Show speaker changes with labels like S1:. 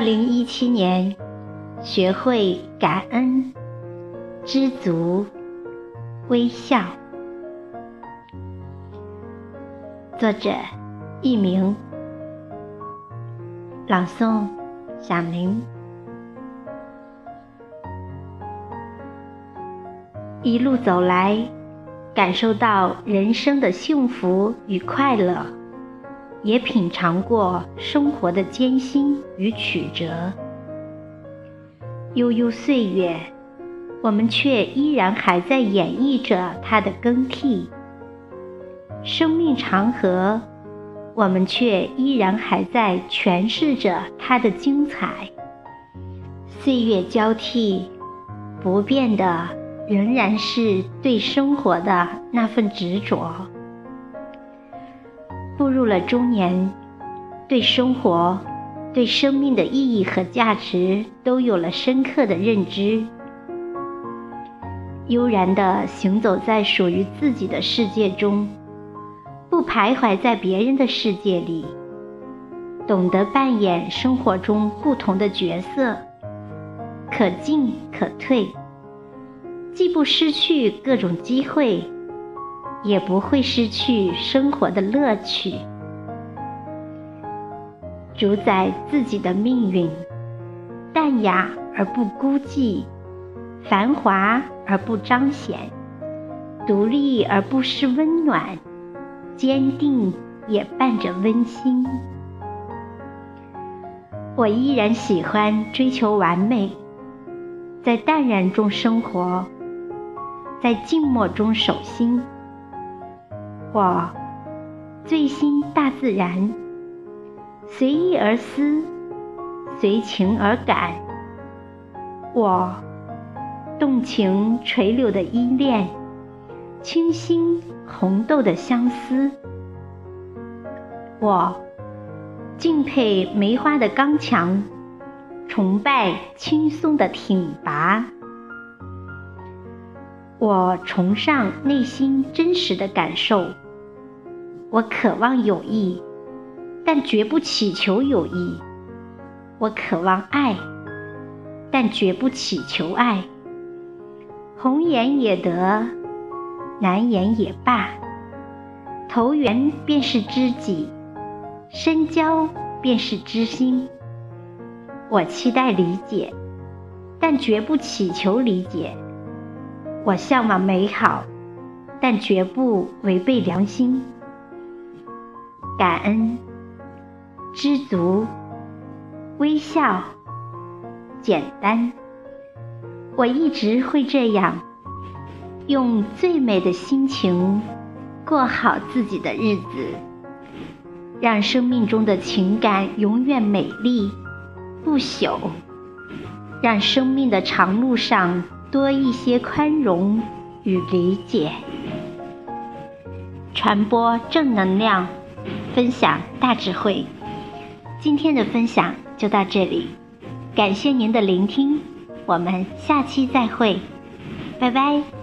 S1: 二零一七年，学会感恩、知足、微笑。作者：佚名，朗诵：响铃。一路走来，感受到人生的幸福与快乐，也品尝过生活的艰辛与曲折。悠悠岁月，我们却依然还在演绎着它的更替；生命长河，我们却依然还在诠释着它的精彩。岁月交替，不变的。仍然是对生活的那份执着。步入了中年，对生活、对生命的意义和价值都有了深刻的认知。悠然地行走在属于自己的世界中，不徘徊在别人的世界里，懂得扮演生活中不同的角色，可进可退。既不失去各种机会，也不会失去生活的乐趣。主宰自己的命运，淡雅而不孤寂，繁华而不彰显，独立而不失温暖，坚定也伴着温馨。我依然喜欢追求完美，在淡然中生活。在静默中守心，我醉心大自然，随意而思，随情而感。我动情垂柳的依恋，倾心红豆的相思。我敬佩梅花的刚强，崇拜青松的挺拔。我崇尚内心真实的感受，我渴望友谊，但绝不祈求友谊；我渴望爱，但绝不祈求爱。红颜也得，蓝颜也罢，投缘便是知己，深交便是知心。我期待理解，但绝不祈求理解。我向往美好，但绝不违背良心。感恩、知足、微笑、简单，我一直会这样，用最美的心情过好自己的日子，让生命中的情感永远美丽不朽，让生命的长路上。多一些宽容与理解，传播正能量，分享大智慧。今天的分享就到这里，感谢您的聆听，我们下期再会，拜拜。